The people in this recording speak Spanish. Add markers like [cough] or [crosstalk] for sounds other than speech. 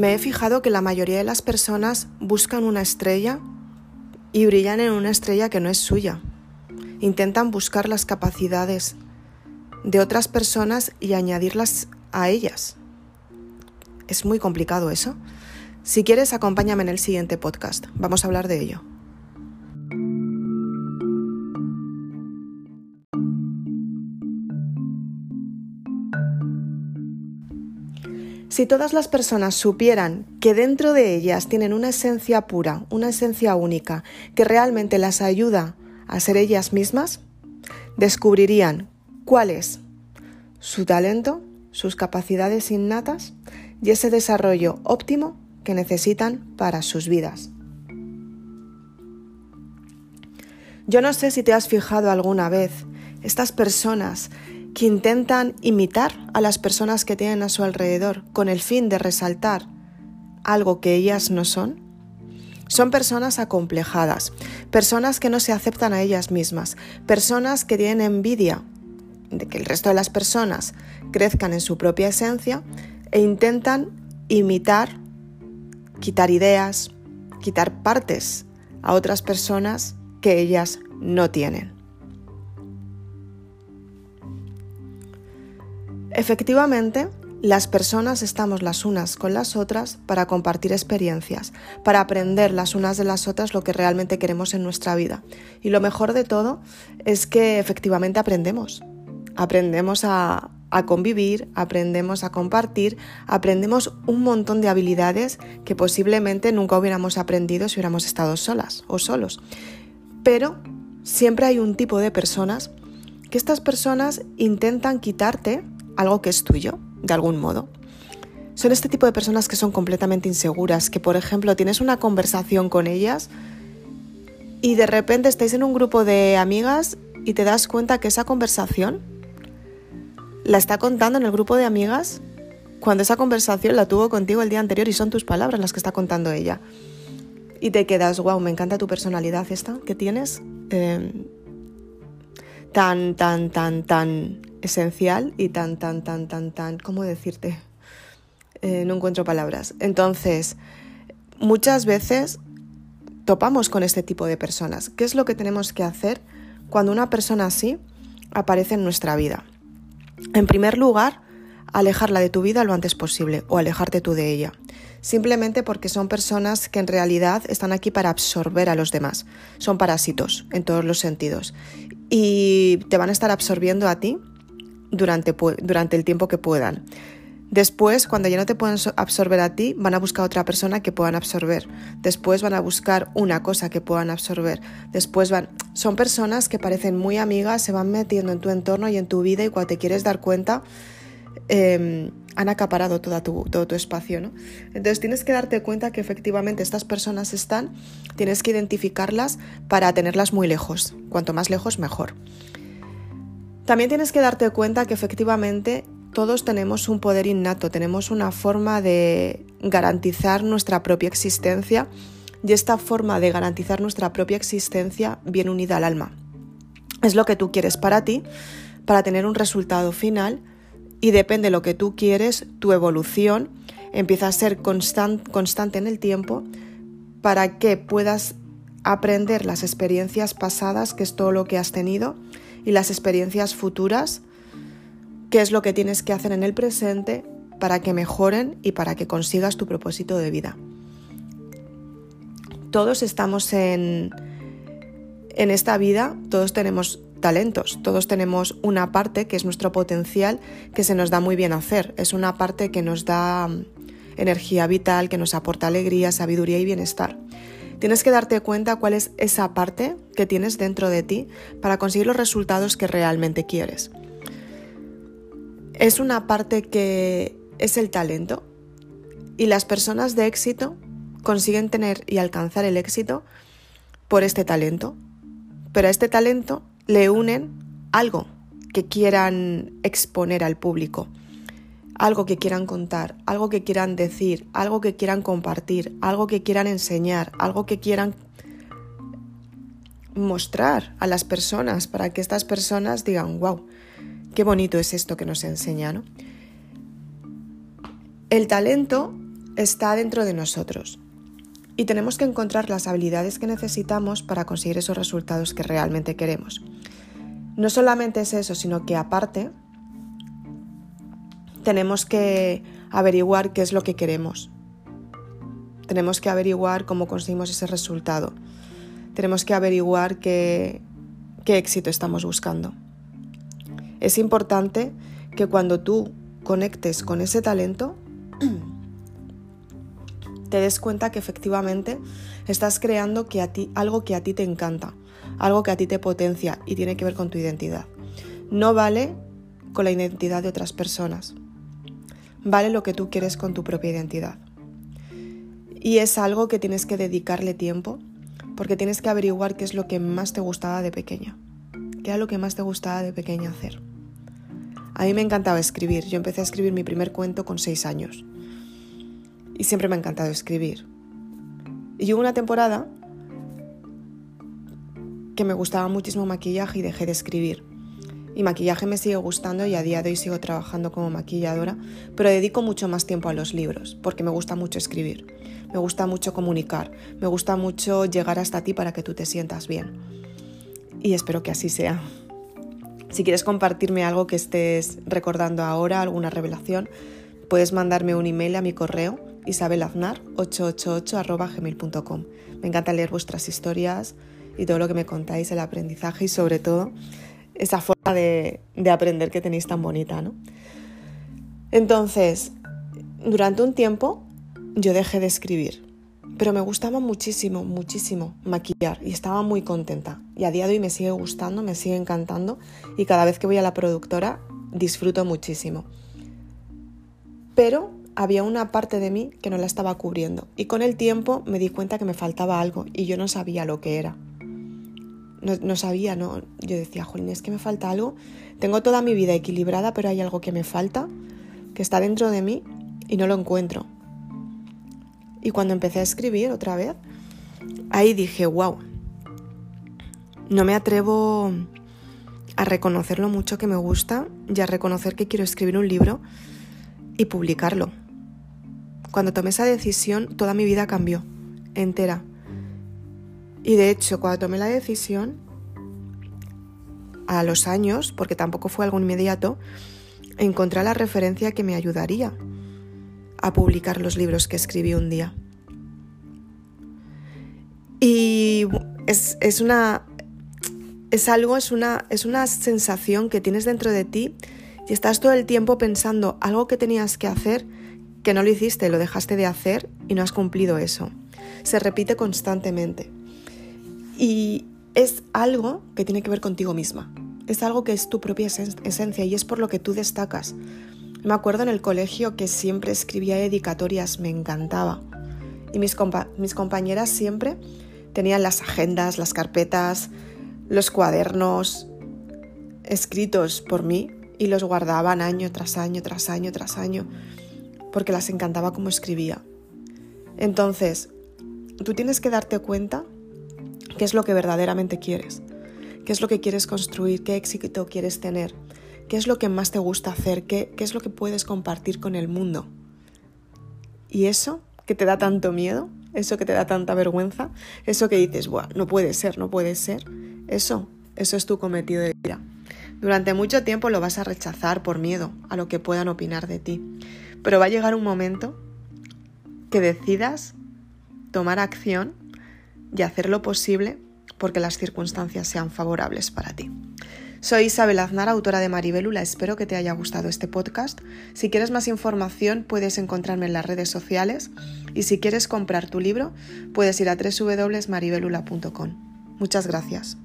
Me he fijado que la mayoría de las personas buscan una estrella y brillan en una estrella que no es suya. Intentan buscar las capacidades de otras personas y añadirlas a ellas. Es muy complicado eso. Si quieres, acompáñame en el siguiente podcast. Vamos a hablar de ello. Si todas las personas supieran que dentro de ellas tienen una esencia pura, una esencia única, que realmente las ayuda a ser ellas mismas, descubrirían cuál es su talento, sus capacidades innatas y ese desarrollo óptimo que necesitan para sus vidas. Yo no sé si te has fijado alguna vez estas personas que intentan imitar a las personas que tienen a su alrededor con el fin de resaltar algo que ellas no son? Son personas acomplejadas, personas que no se aceptan a ellas mismas, personas que tienen envidia de que el resto de las personas crezcan en su propia esencia e intentan imitar, quitar ideas, quitar partes a otras personas que ellas no tienen. Efectivamente, las personas estamos las unas con las otras para compartir experiencias, para aprender las unas de las otras lo que realmente queremos en nuestra vida. Y lo mejor de todo es que efectivamente aprendemos. Aprendemos a, convivir, aprendemos a compartir, aprendemos un montón de habilidades que posiblemente nunca hubiéramos aprendido si hubiéramos estado solas o solos. Pero siempre hay un tipo de personas que estas personas intentan quitarte algo que es tuyo, de algún modo. Son este tipo de personas que son completamente inseguras, que por ejemplo tienes una conversación con ellas y de repente estáis en un grupo de amigas y te das cuenta que esa conversación la está contando en el grupo de amigas cuando esa conversación la tuvo contigo el día anterior y son tus palabras las que está contando ella. Y te quedas, wow, me encanta tu personalidad esta que tienes. Eh, tan, tan, tan, tan esencial y tan, tan, tan, tan, tan, ¿cómo decirte? Eh, no encuentro palabras. Entonces, muchas veces topamos con este tipo de personas. ¿Qué es lo que tenemos que hacer cuando una persona así aparece en nuestra vida? En primer lugar, alejarla de tu vida lo antes posible o alejarte tú de ella. Simplemente porque son personas que en realidad están aquí para absorber a los demás. Son parásitos en todos los sentidos. Y te van a estar absorbiendo a ti durante, durante el tiempo que puedan. Después, cuando ya no te pueden absorber a ti, van a buscar otra persona que puedan absorber. Después van a buscar una cosa que puedan absorber. Después van... Son personas que parecen muy amigas, se van metiendo en tu entorno y en tu vida y cuando te quieres dar cuenta, em, han acaparado toda tu, todo tu espacio. ¿no? Entonces tienes que darte cuenta que efectivamente estas personas están, tienes que identificarlas para tenerlas muy lejos. Cuanto más lejos, mejor. También tienes que darte cuenta que efectivamente todos tenemos un poder innato, tenemos una forma de garantizar nuestra propia existencia y esta forma de garantizar nuestra propia existencia viene unida al alma. Es lo que tú quieres para ti, para tener un resultado final y depende de lo que tú quieres, tu evolución empieza a ser constante en el tiempo para que puedas aprender las experiencias pasadas, que es todo lo que has tenido, y las experiencias futuras, qué es lo que tienes que hacer en el presente para que mejoren y para que consigas tu propósito de vida. Todos estamos en, en esta vida, todos tenemos talentos, todos tenemos una parte que es nuestro potencial que se nos da muy bien hacer, es una parte que nos da mm, energía vital, que nos aporta alegría, sabiduría y bienestar. Tienes que darte cuenta cuál es esa parte que tienes dentro de ti para conseguir los resultados que realmente quieres. Es una parte que es el talento y las personas de éxito consiguen tener y alcanzar el éxito por este talento. Pero a este talento le unen algo que quieran exponer al público algo que quieran contar, algo que quieran decir, algo que quieran compartir, algo que quieran enseñar, algo que quieran mostrar a las personas para que estas personas digan, wow, qué bonito es esto que nos enseña, ¿no? El talento está dentro de nosotros y tenemos que encontrar las habilidades que necesitamos para conseguir esos resultados que realmente queremos. No solamente es eso, sino que aparte tenemos que averiguar qué es lo que queremos. Tenemos que averiguar cómo conseguimos ese resultado. Tenemos que averiguar qué, qué éxito estamos buscando. Es importante que cuando tú conectes con ese talento, [clears throat] te des cuenta que efectivamente estás creando que a ti, algo que a ti te encanta, algo que a ti te potencia y tiene que ver con tu identidad. No vale con la identidad de otras personas. Vale lo que tú quieres con tu propia identidad. Y es algo que tienes que dedicarle tiempo porque tienes que averiguar qué es lo que más te gustaba de pequeña. ¿Qué era lo que más te gustaba de pequeña hacer? A mí me encantaba escribir. Yo empecé a escribir mi primer cuento con seis años. Y siempre me ha encantado escribir. Y hubo una temporada que me gustaba muchísimo maquillaje y dejé de escribir. Y maquillaje me sigue gustando y a día de hoy sigo trabajando como maquilladora, pero dedico mucho más tiempo a los libros, porque me gusta mucho escribir, me gusta mucho comunicar, me gusta mucho llegar hasta ti para que tú te sientas bien. Y espero que así sea. Si quieres compartirme algo que estés recordando ahora, alguna revelación, puedes mandarme un email a mi correo isabelaznar888.gmail.com. Me encanta leer vuestras historias, y todo lo que me contáis, el aprendizaje y sobre todo esa forma de, aprender que tenéis tan bonita, ¿no? Entonces, durante un tiempo yo dejé de escribir, pero me gustaba muchísimo, muchísimo maquillar y estaba muy contenta. Y a día de hoy me sigue gustando, me sigue encantando y cada vez que voy a la productora disfruto muchísimo. Pero había una parte de mí que no la estaba cubriendo y con el tiempo me di cuenta que me faltaba algo y yo no sabía lo que era no, sabía, ¿no? Yo decía, jolín, es que me falta algo. Tengo toda mi vida equilibrada, pero hay algo que me falta, que está dentro de mí y no lo encuentro. Y cuando empecé a escribir otra vez, ahí dije, wow, no me atrevo a reconocer lo mucho que me gusta y a reconocer que quiero escribir un libro y publicarlo. Cuando tomé esa decisión, toda mi vida cambió, entera. Y de hecho, cuando tomé la decisión, a los años, porque tampoco fue algo inmediato, encontré la referencia que me ayudaría a publicar los libros que escribí un día. Y es, una. Es algo, es una, es una sensación que tienes dentro de ti y estás todo el tiempo pensando algo que tenías que hacer, que no lo hiciste, lo dejaste de hacer y no has cumplido eso. Se repite constantemente. Y es algo que tiene que ver contigo misma. Es algo que es tu propia esencia y es por lo que tú destacas. Me acuerdo en el colegio que siempre escribía dedicatorias, me encantaba. Y mis, mis compañeras siempre tenían las agendas, las carpetas, los cuadernos escritos por mí y los guardaban año tras año, tras año, tras año, porque las encantaba como escribía. Entonces, tú tienes que darte cuenta qué es lo que verdaderamente quieres, qué es lo que quieres construir, qué éxito quieres tener, qué es lo que más te gusta hacer, qué, qué es lo que puedes compartir con el mundo. Y eso que te da tanto miedo, eso que te da tanta vergüenza, eso que dices, Buah, no puede ser, no puede ser, eso, eso es tu cometido de vida. Durante mucho tiempo lo vas a rechazar por miedo a lo que puedan opinar de ti, pero va a llegar un momento que decidas tomar acción y hacer lo posible porque las circunstancias sean favorables para ti. Soy Isabel Aznar, autora de Maribelula. Espero que te haya gustado este podcast. Si quieres más información, puedes encontrarme en las redes sociales. Y si quieres comprar tu libro, puedes ir a www.maribelula.com. Muchas gracias.